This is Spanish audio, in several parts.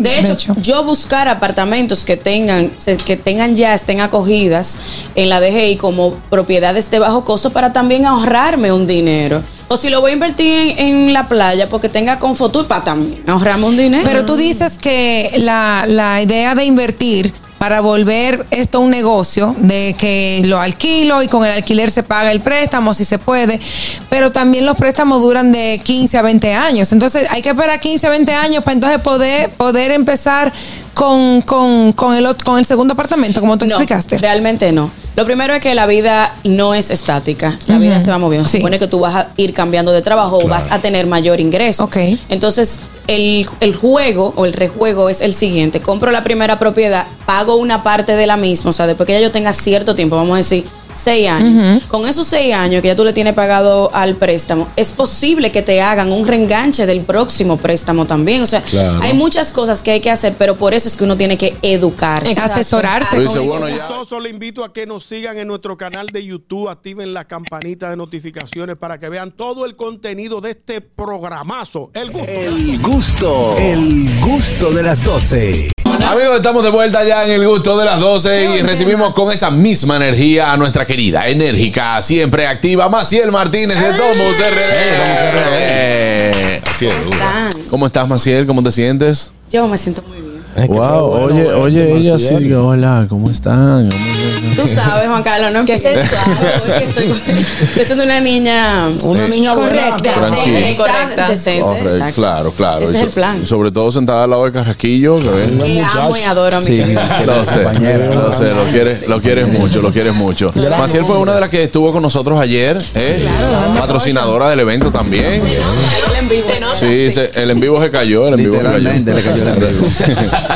De hecho, yo buscar apartamentos que tengan, que tengan ya, estén acogidas en la DGI como propiedades de bajo costo para también ahorrarme un dinero. O si lo voy a invertir en, en la playa porque tenga Confotur para también ahorrarme un dinero. Pero tú dices que la, la idea de invertir para volver esto un negocio, de que lo alquilo y con el alquiler se paga el préstamo si se puede, pero también los préstamos duran de 15 a 20 años. Entonces hay que esperar 15 a 20 años para entonces poder, poder empezar con, con, con, el, con el segundo apartamento, como tú No, explicaste. Realmente no. Lo primero es que la vida no es estática. La vida se va moviendo. Se Sí. supone que tú vas a ir cambiando de trabajo o vas a tener mayor ingreso. Ok. Entonces, el, el juego o el rejuego es el siguiente. Compro la primera propiedad, pago una parte de la misma. O sea, después que ya yo tenga cierto tiempo, vamos a decir, seis años. Con esos seis años que ya tú le tienes pagado al préstamo, es posible que te hagan un reenganche del próximo préstamo también. O sea, Claro. hay muchas cosas que hay que hacer, pero por eso es que uno tiene que educarse. Asesorarse. Con dices, ellos. bueno, ya. Gustoso, le invito a que nos sigan en nuestro canal de YouTube, activen la campanita de notificaciones para que vean todo el contenido de este programazo. El gusto. El gusto, el gusto de las 12. Amigos, estamos de vuelta ya en el gusto de las 12 y recibimos con esa misma energía a nuestra querida, enérgica, siempre activa, Maciel Martínez de Domus RD. Así es? ¿Cómo estás, Maciel? ¿Cómo te sientes? Yo me siento muy bien. Wow, oye, oye, ella sí, digo, hola, ¿cómo están? Tú sabes, Juan Carlos, ¿no? Que sensual. porque Estoy, estoy siendo una niña. Una niña correcta. Tranquila. decente, Correcta. Decente, Correcto, exacto. claro, claro. Ese Y es so- el plan. Sobre todo sentada al lado del carrasquillo, que ves. Que amo y adoro a mi Sí, Lo sé, lo sé, lo quieres, lo quieres mucho, lo quieres mucho. Maciel fue una de las que estuvo con nosotros ayer, ¿eh? patrocinadora del evento también. Él en vivo. Sí, se- el en vivo se cayó, el en vivo se cayó.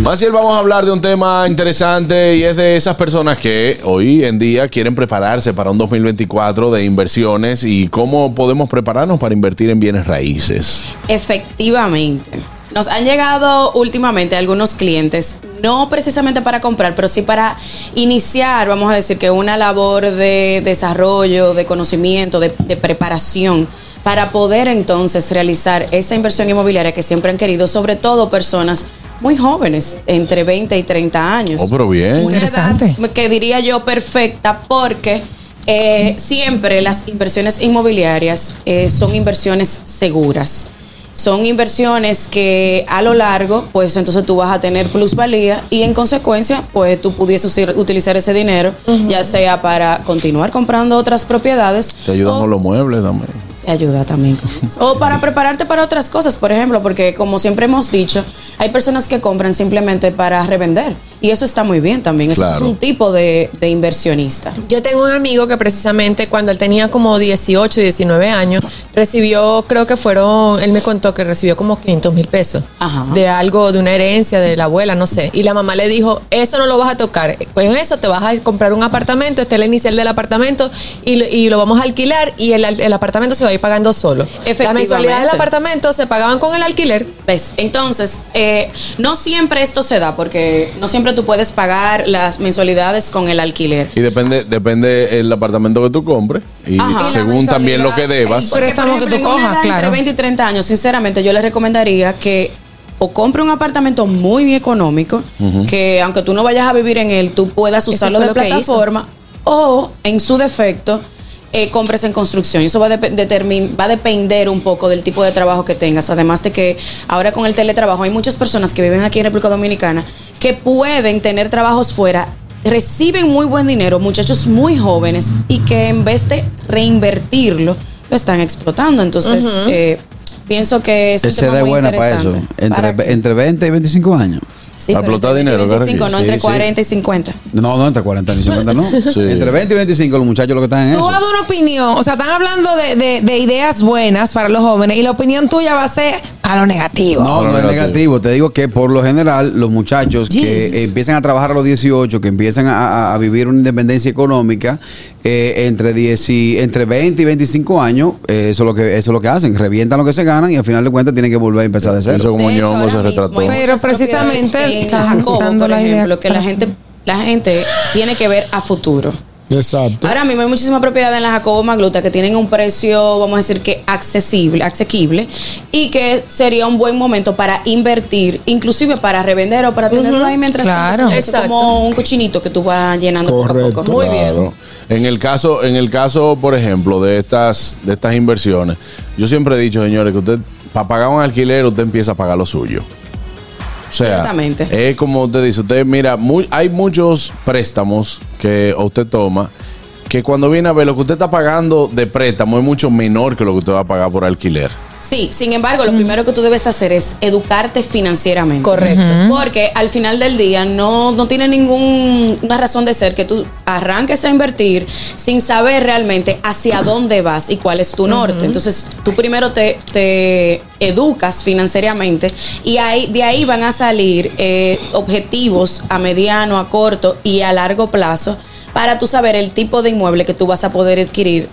Maciel, vamos a hablar de un tema interesante y es de esas personas que hoy en día quieren prepararse para un 2024 de inversiones y cómo podemos prepararnos para invertir en bienes raíces. Efectivamente. Nos han llegado últimamente algunos clientes, no precisamente para comprar, pero sí para iniciar, vamos a decir que una labor de desarrollo, de conocimiento, de, de preparación, para poder entonces realizar esa inversión inmobiliaria que siempre han querido, sobre todo personas muy jóvenes, entre 20 y 30 años. Oh, pero bien. Una Interesante. edad que diría yo perfecta porque eh, siempre las inversiones inmobiliarias eh, son inversiones seguras. Son inversiones que a lo largo, pues entonces tú vas a tener plusvalía y en consecuencia, pues tú pudieses utilizar ese dinero, ya sea para continuar comprando otras propiedades. Te ayudan o- con los muebles también. Ayuda también. O para prepararte para otras cosas, por ejemplo, porque como siempre hemos dicho, hay personas que compran simplemente para revender. Y eso está muy bien también. Eso Claro. es un tipo de, de inversionista. Yo tengo un amigo que precisamente cuando él tenía como 18, 19 años, recibió, creo que fueron, él me contó que recibió como 500 mil pesos Ajá. de algo, de una herencia de la abuela, no sé. Y la mamá le dijo, eso no lo vas a tocar, con eso te vas a comprar un apartamento, este es el inicial del apartamento y, lo- y lo vamos a alquilar y el, el apartamento se va a ir pagando solo. Las Efectivamente. mensualidades del apartamento se pagaban con el alquiler. ¿Ves? Entonces, eh, no siempre esto se da, porque no siempre tú puedes pagar las mensualidades con el alquiler. Y depende, depende el apartamento que tú compres y Ajá. según también lo que debas. Pero préstamo Por que tú cojas, claro. Entre 20 y 30 años, sinceramente, yo les recomendaría que o compre un apartamento muy económico, que aunque tú no vayas a vivir en él, tú puedas usarlo de plataforma, o en su defecto, eh, compres en construcción. Eso va determin- va a depender un poco del tipo de trabajo que tengas. Además de que ahora con el teletrabajo hay muchas personas que viven aquí en República Dominicana que pueden tener trabajos fuera reciben muy buen dinero, muchachos muy jóvenes, y que en vez de reinvertirlo, lo están explotando. Entonces, eh, pienso que es un tema muy buena para eso. interesante. ¿Para Entre, qué? entre 20 y 25 años. Sí, Para explotar entre dinero, 25, claro no que entre sí. 40 y 50. No, no, entre 40 y 50 no. Sí. Entre 20 y 25 los muchachos lo que están en Tú das una opinión, o sea, están hablando de, de- de ideas buenas para los jóvenes y la opinión tuya va a ser a lo negativo. No, no es negativo. Te digo que por lo general los muchachos que empiezan a trabajar a los 18, que empiezan a, vivir una independencia económica, eh, entre, 10 y, entre 20 y 25 años, eh, eso, es lo que, eso es lo que hacen. Revientan lo que se ganan y al final de cuentas tienen que volver a empezar de Eso cero. como De hecho, ñongo se retrató. Pero precisamente Jacobo, dando por la idea ejemplo, que la gente, la gente tiene que ver a futuro. Exacto. Ahora mismo hay muchísimas propiedades en la Jacobo Magluta que tienen un precio, vamos a decir que accesible, asequible y que sería un buen momento para invertir, inclusive para revender o para tenerlo ahí mientras Claro. tanto. Es como un cochinito que tú vas llenando poco a Correcto. poco. Muy bien. En el caso, en el caso, por ejemplo, de estas, de estas inversiones, yo siempre he dicho, señores, que usted, para pagar un alquiler, usted empieza a pagar lo suyo. O sea, Ciertamente. es como usted dice, usted mira, muy- hay muchos préstamos que usted toma que cuando viene a ver lo que usted está pagando de préstamo es mucho menor que lo que usted va a pagar por alquiler. Sí, sin embargo, lo primero que tú debes hacer es educarte financieramente. Correcto. Porque al final del día no, no tiene ninguna razón de ser que tú arranques a invertir sin saber realmente hacia dónde vas y cuál es tu norte. Entonces, tú primero te, te educas financieramente y ahí, de ahí van a salir eh, objetivos a mediano, a corto y a largo plazo para tú saber el tipo de inmueble que tú vas a poder adquirir.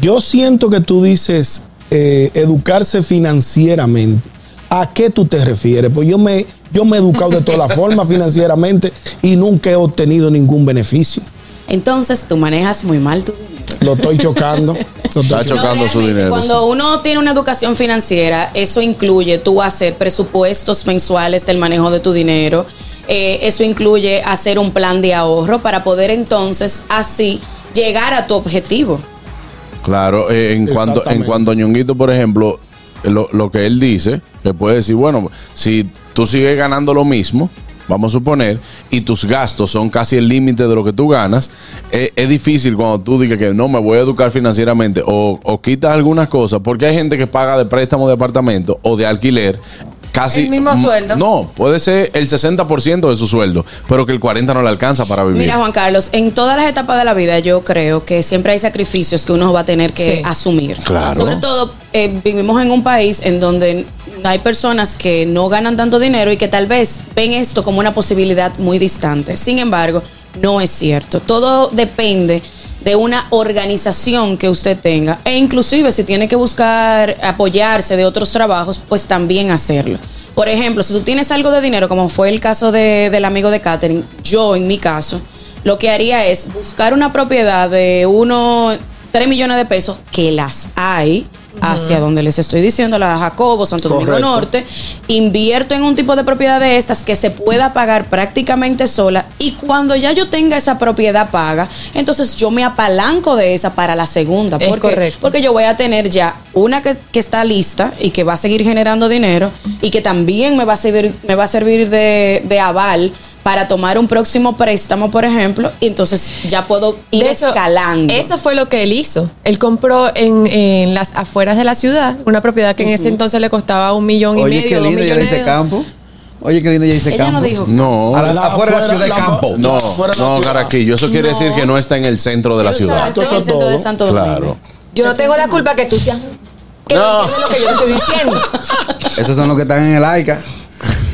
Yo siento que tú dices eh, educarse financieramente. ¿A qué tú te refieres? Pues yo me, yo me he educado de todas formas financieramente y nunca he obtenido ningún beneficio. Entonces, tú manejas muy mal tu dinero. Lo estoy chocando. Lo estoy Está chocando. su dinero. Cuando uno tiene una educación financiera, eso incluye tú hacer presupuestos mensuales del manejo de tu dinero. Eh, eso incluye hacer un plan de ahorro para poder entonces así llegar a tu objetivo. Claro, eh, en cuanto, en cuanto a Ñonguito, por ejemplo, lo, lo que él dice, que puede decir, bueno, si tú sigues ganando lo mismo, vamos a suponer, y tus gastos son casi el límite de lo que tú ganas, eh, es difícil cuando tú digas que no me voy a educar financieramente o, o quitas algunas cosas, porque hay gente que paga de préstamo de apartamento o de alquiler. Casi, El mismo sueldo. No, puede ser el 60% de su sueldo, pero que el 40% no le alcanza para vivir. Mira, Juan Carlos, en todas las etapas de la vida yo creo que siempre hay sacrificios que uno va a tener que Sí. asumir. Claro. Sobre todo, eh, vivimos en un país en donde hay personas que no ganan tanto dinero y que tal vez ven esto como una posibilidad muy distante. Sin embargo, no es cierto. Todo depende de una organización que usted tenga e inclusive si tiene que buscar apoyarse de otros trabajos, pues también hacerlo. Por ejemplo, si tú tienes algo de dinero, como fue el caso de- del amigo de Catherine, yo en mi caso, lo que haría es buscar una propiedad de unos 3 millones de pesos, que las hay, hacia donde les estoy diciendo, la Jacobo, Santo Domingo. Norte, invierto en un tipo de propiedad de estas que se pueda pagar prácticamente sola y cuando ya yo tenga esa propiedad paga, entonces yo me apalanco de esa para la segunda. Es ¿Por qué? correcto. Porque yo voy a tener ya una que, que está lista y que va a seguir generando dinero y que también me va a servir, me va a servir de, de aval para tomar un próximo préstamo, por ejemplo, y entonces ya puedo ir De hecho, escalando. Eso fue lo que él hizo. Él compró en, en las afueras de la ciudad una propiedad que en ese entonces le costaba un millón y Oye, medio, qué dos lindo ya millones dice de campo. Oye, qué lindo ya dice Ella campo. no dijo. No. A la- La- afuera de la ciudad de la- campo. No, no. Caraquillo. Eso quiere decir que no está en el centro de la ciudad. Exacto, en el Eso centro de todo. Santo Domingo. Claro. Yo no tengo la culpa que tú seas. Que no, No. entiendes lo que yo estoy diciendo. Esos son los que están en el AICA.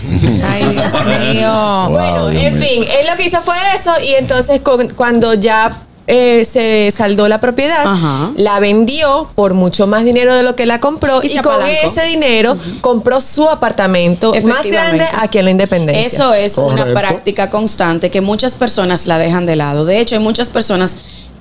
Ay, Dios mío. Bueno, Wow, Dios en mío. fin, él lo que hizo fue eso y entonces con- cuando ya eh, se saldó la propiedad, Ajá. la vendió por mucho más dinero de lo que la compró Y con ese dinero compró su apartamento más grande aquí en la Independencia. Eso es una práctica constante que muchas personas la dejan de lado. De hecho, hay muchas personas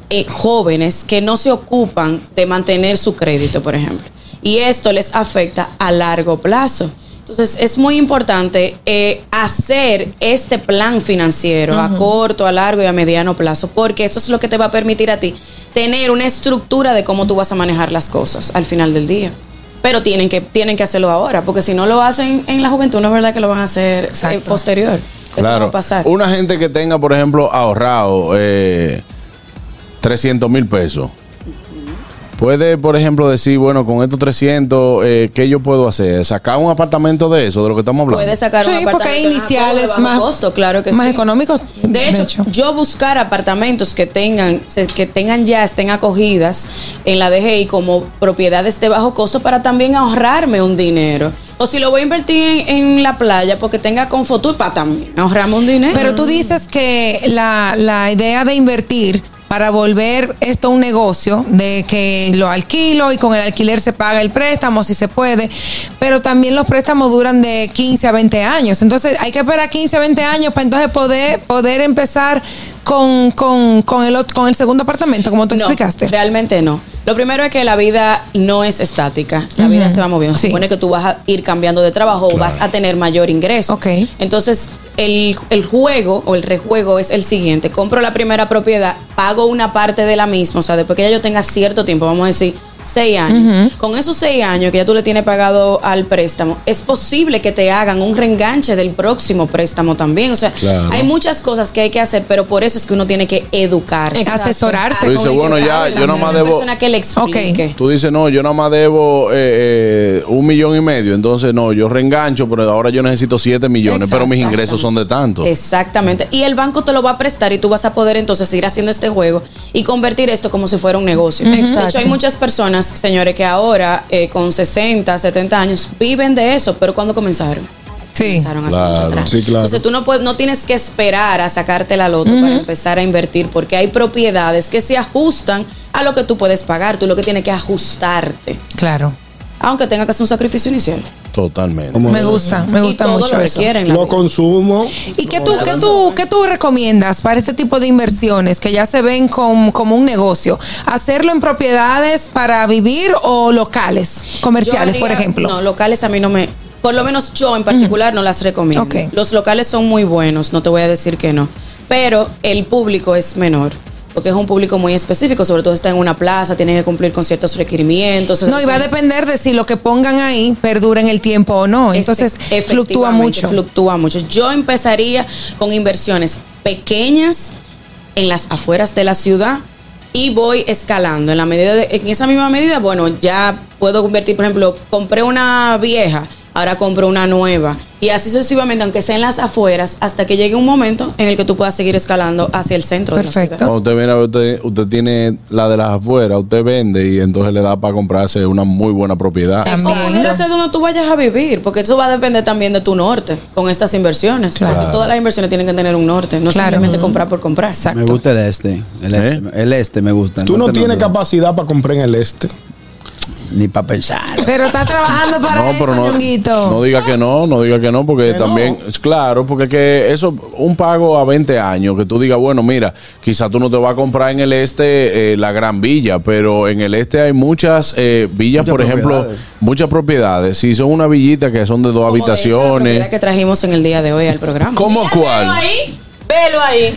eh, jóvenes que no se ocupan de mantener su crédito, por ejemplo. Y esto les afecta a largo plazo. Entonces, es muy importante eh, hacer este plan financiero a corto, a largo y a mediano plazo, porque eso es lo que te va a permitir a ti tener una estructura de cómo tú vas a manejar las cosas al final del día. Pero tienen que, tienen que hacerlo ahora, porque si no lo hacen en la juventud, no es verdad que lo van a hacer eh, posterior. Eso no va Claro. a pasar. Una gente que tenga, por ejemplo, ahorrado eh, 300 mil pesos. Puede, por ejemplo, decir, bueno, con estos 300, eh, ¿qué yo puedo hacer? ¿Sacar un apartamento de eso, de lo que estamos hablando? Puede sacar un Sí, porque apartamento hay en iniciales de más, bajo costo, claro que más sí. económicos. De hecho, yo buscar apartamentos que tengan, que tengan ya, estén acogidas en la DGI como propiedades de bajo costo para también ahorrarme un dinero. O si lo voy a invertir en, en la playa porque tenga Confotur para también ahorrarme un dinero. Pero tú dices que la, la idea de invertir para volver esto un negocio, de que lo alquilo y con el alquiler se paga el préstamo si se puede, pero también los préstamos duran de 15 a 20 años. Entonces hay que esperar 15 a 20 años para entonces poder, poder empezar con, con, con, el, con el segundo apartamento, como tú No, explicaste. Realmente no. Lo primero es que la vida no es estática. La vida se va moviendo. Se Sí. supone que tú vas a ir cambiando de trabajo o vas a tener mayor ingreso. Ok. Entonces, el, el juego o el rejuego es el siguiente. Compro la primera propiedad, pago una parte de la misma. O sea, después que ya yo tenga cierto tiempo, vamos a decir, seis años. Con esos seis años que ya tú le tienes pagado al préstamo, es posible que te hagan un reenganche del próximo préstamo también. O sea, Claro. hay muchas cosas que hay que hacer, pero por eso es que uno tiene que educarse. Exacto. Asesorarse Tú dices, bueno, ya, yo nada más una debo- persona que le explique. Tú dices, no, yo nada más debo eh, eh, un millón y medio. Entonces, no, yo reengancho, pero ahora yo necesito siete millones, pero mis ingresos son de tanto. Exactamente. Y el banco te lo va a prestar y tú vas a poder entonces ir haciendo este juego y convertir esto como si fuera un negocio. De Exacto. hecho, hay muchas personas, señores, que ahora eh, con 60, 70 años viven de eso, pero ¿cuándo comenzaron? Sí. Comenzaron hace Claro. mucho atrás. Sí, claro. Entonces tú no, puedes, no tienes que esperar a sacarte la loto para empezar a invertir porque hay propiedades que se ajustan a lo que tú puedes pagar. Tú lo que tienes que ajustarte, Claro. Aunque tenga que hacer un sacrificio inicial. Totalmente. Me gusta, me Y gusta todo mucho lo eso. Lo vida. consumo. ¿Y qué tú, qué, tú, qué tú recomiendas para este tipo de inversiones que ya se ven com- como un negocio? ¿Hacerlo en propiedades para vivir o locales, comerciales, por ejemplo? No, locales a mí no me. Por lo menos yo en particular no las recomiendo. Los locales son muy buenos, no te voy a decir que no. Pero el público es menor. Porque es un público muy específico, sobre todo está en una plaza, tiene que cumplir con ciertos requerimientos. No, y va a depender de si lo que pongan ahí perdura en el tiempo o no. Entonces, fluctúa mucho. Fluctúa mucho. Yo empezaría con inversiones pequeñas en las afueras de la ciudad y voy escalando. En la medida de- en esa misma medida, bueno, ya puedo convertir, por ejemplo, compré una vieja, ahora compro una nueva. Y así sucesivamente, aunque sea en las afueras, hasta que llegue un momento en el que tú puedas seguir escalando hacia el centro de la Perfecto. ciudad. Cuando usted viene a ver, usted, usted tiene la de las afueras, usted vende y entonces le da para comprarse una muy buena propiedad. También. O pudiera ser donde tú vayas a vivir, porque eso va a depender también de tu norte con estas inversiones. Claro. Porque todas las inversiones tienen que tener un norte, no Claro. simplemente comprar por comprar. Exacto. Me gusta el este. El ¿Eh? este, el este me gusta. Tú no norte tienes capacidad para comprar en el este. Ni para pensar. Pero está trabajando para No, eso, pero no, Ñonguito. no diga que no, no diga que no, porque Que también, no. es claro, porque que eso, un pago a 20 años, que tú digas, bueno, mira, quizá tú no te vas a comprar en el este eh, la gran villa, pero en el este hay muchas eh, villas, Muchas por ejemplo, muchas propiedades. Si son una villita que son de dos Como de hecho, la habitaciones. que trajimos en el día de hoy al programa. ¿Cómo cuál? Velo ahí, velo ahí.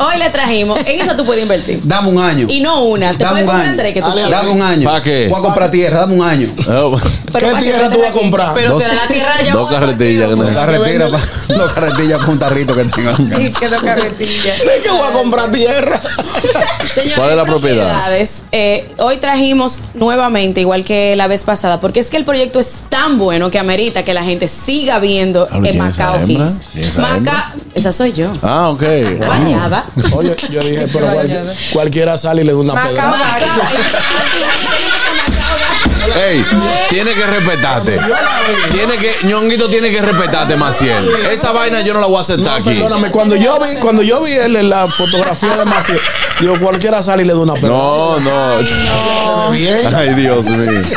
Hoy le trajimos. En eso tú puedes invertir. Dame un año. Y no una. Te Dame puedes un comprar año. tres que tú. Dame un año. ¿Pa' qué? Voy a comprar tierra, dame un año. Pero ¿Qué para que tierra tú vas a comprar? Pero Dos- será la tierra ya dos carretillas que Dos carretillas dos carretillas para un tarrito que tenga. Sí, quedó carretilla. ¿De qué voy a comprar tierra? Señores, ¿Cuál es la propiedad? propiedades, eh, hoy trajimos nuevamente, igual que la vez pasada, porque es que el proyecto es tan bueno que amerita que la gente siga viendo en ¿quién es esa Macao? Hills. ¿Quién es esa soy yo. Ah, ok. Bañada. Oye, yo dije, pero cualquier- cualquiera sale y le da una pedra. Ey, tiene que respetarte. Tiene que, ñonguito tiene que respetarte, Maciel. Esa vaina yo no la voy a aceptar aquí. Perdóname, cuando yo vi, cuando yo vi él en la fotografía de Maciel, digo, cualquiera sale y le da una pedra. No, no. Bien. Ay, Dios mío.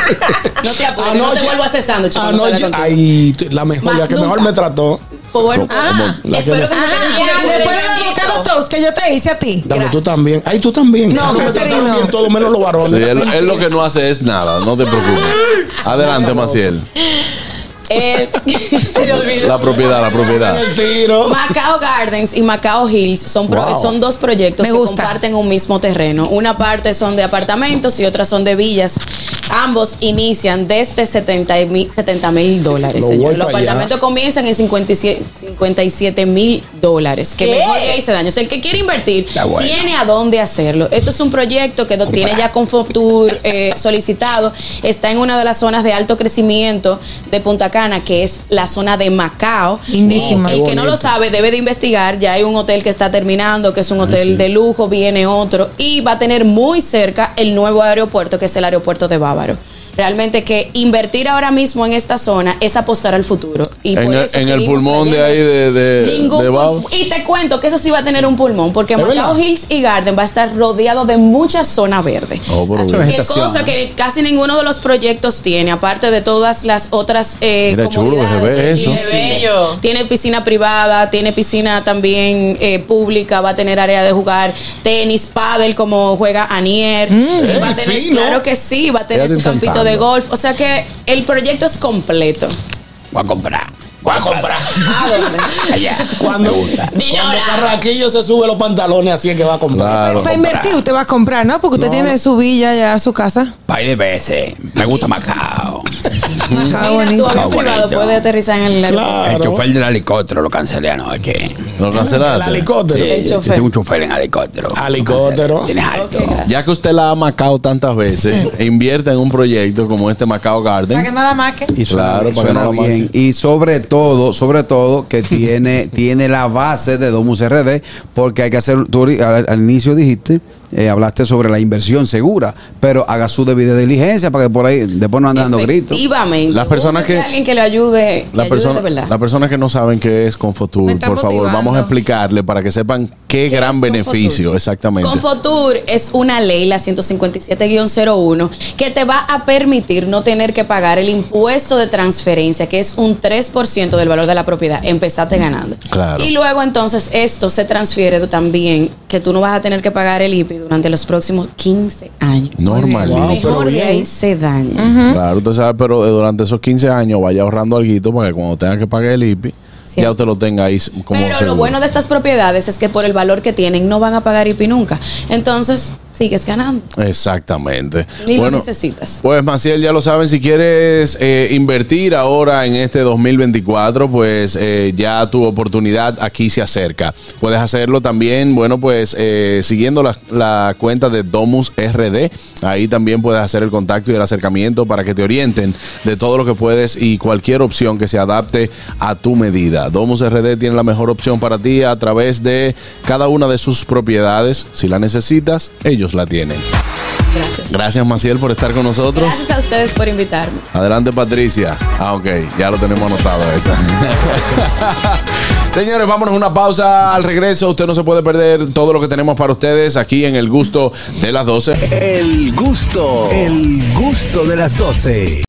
No te apures, no te vuelvo a cuando salga Anoche, ay, la mejor, Más la que mejor me trató. Pues bueno, ah, La que espero que no- Ah, después del avocado toast que yo te hice a ti. Dame, tú también. Ay, tú también. No, Ah, trataron no. todo menos los varones. Sí, él, él lo que no hace es nada, no te preocupes. Adelante, Maciel. Eh, se le olvidó. La propiedad, la propiedad. El tiro. Macao Gardens y Macao Hills son, pro- Wow. son dos proyectos Me que gusta. comparten un mismo terreno. Una parte son de apartamentos y otras son de villas. Ambos inician desde 70 mil dólares. Lo señor. voy Los allá. apartamentos comienzan en 57 mil dólares. Que ¿Qué? mejor que hice daño. O sea, el que quiere invertir bueno. tiene a dónde hacerlo. Esto es un proyecto que tiene ya Confotur eh, solicitado. Está en una de las zonas de alto crecimiento de Punta Cana, que es la zona de Macao. Lindísima. El que no lo sabe debe de investigar. Ya hay un hotel que está terminando, que es un hotel de lujo, viene otro y va a tener muy cerca el nuevo aeropuerto, que es el aeropuerto de Bávaro. Realmente que invertir ahora mismo en esta zona es apostar al futuro. Y En por el- eso en el seguimos pulmón de ahí de- de- Bao. Y te cuento que eso sí va a tener un pulmón, porque ¿Es Macao? Hills y Garden va a estar rodeado de mucha zona verde. Oh, Qué vegetación, cosa que casi ninguno de los proyectos tiene, aparte de todas las otras eh, Mira, chulo que se comodidades. ve eso. Sí, Qué bello. Tiene piscina privada, tiene piscina también eh, pública, va a tener área de jugar tenis, pádel como juega Anier. Eh, va a tener, fino. claro que sí, va a tener su campito de golf. O sea que el proyecto es completo. Voy a comprar. Voy a comprar. ¿A dónde? Allá. Cuando, cuando Carraquillo se sube los pantalones, así es que va a comprar. Claro. Para invertir, usted va a comprar, ¿no? Porque usted tiene su villa ya, su casa. Par de veces. Me gusta Macao. Está Mira, tu bonito. avión privado bonito. puede aterrizar en el aeropuerto. Claro. El chofer del helicóptero lo cancelé anoche. ¿Lo El cancelaste? helicóptero. El yo tengo un chofer en helicóptero. Helicóptero. Tienes alto. Ya que usted la ha macao tantas veces, e invierta en un proyecto como este Macao Garden. Para que no la maque. Y suena, Claro, bien, para que no la bien. Y sobre todo, sobre todo, que tiene, tiene la base de Domus RD, porque hay que hacer, tú al, al inicio dijiste, eh, hablaste sobre la inversión segura, pero haga su debida diligencia para que por ahí después no ande dando gritos. Efectivamente. Las personas que- alguien que le ayude, las personas que no saben qué es Confotur, por favor, motivando. vamos a explicarle para que sepan qué, ¿Qué gran beneficio, Confotur? exactamente. Confotur es una ley, la 157-01, que te va a permitir no tener que pagar el impuesto de transferencia, que es un 3% del valor de la propiedad. Empezaste ganando. Claro. Y luego entonces esto se transfiere también, que tú no vas a tener que pagar el IPI durante los próximos 15 años. Normal. Wow, pero Mejor de ahí se daña. Claro, usted sabe, pero eh, durante esos 15 años vaya ahorrando algo para que cuando tenga que pagar el IPI. Ya usted lo tenga ahí como Pero lo bueno de estas propiedades es que por el valor que tienen no van a pagar IPI nunca. Entonces, sigues ganando. Exactamente. Ni lo necesitas. Pues Maciel, ya lo saben, si quieres eh, invertir ahora en este 2024, pues eh, ya tu oportunidad aquí se acerca. Puedes hacerlo también, bueno, pues eh, siguiendo la, la cuenta de Domus RD. Ahí también puedes hacer el contacto y el acercamiento para que te orienten de todo lo que puedes y cualquier opción que se adapte a tu medida. Domus RD tiene la mejor opción para ti a través de cada una de sus propiedades. Si la necesitas, ellos la tienen. Gracias. Gracias Maciel por estar con nosotros. Gracias a ustedes por invitarme. Adelante Patricia. Ah, ok, ya lo tenemos anotado esa. Señores, vámonos a una pausa al regreso. Usted no se puede perder todo lo que tenemos para ustedes aquí en el gusto de las 12. El gusto, el gusto de las 12.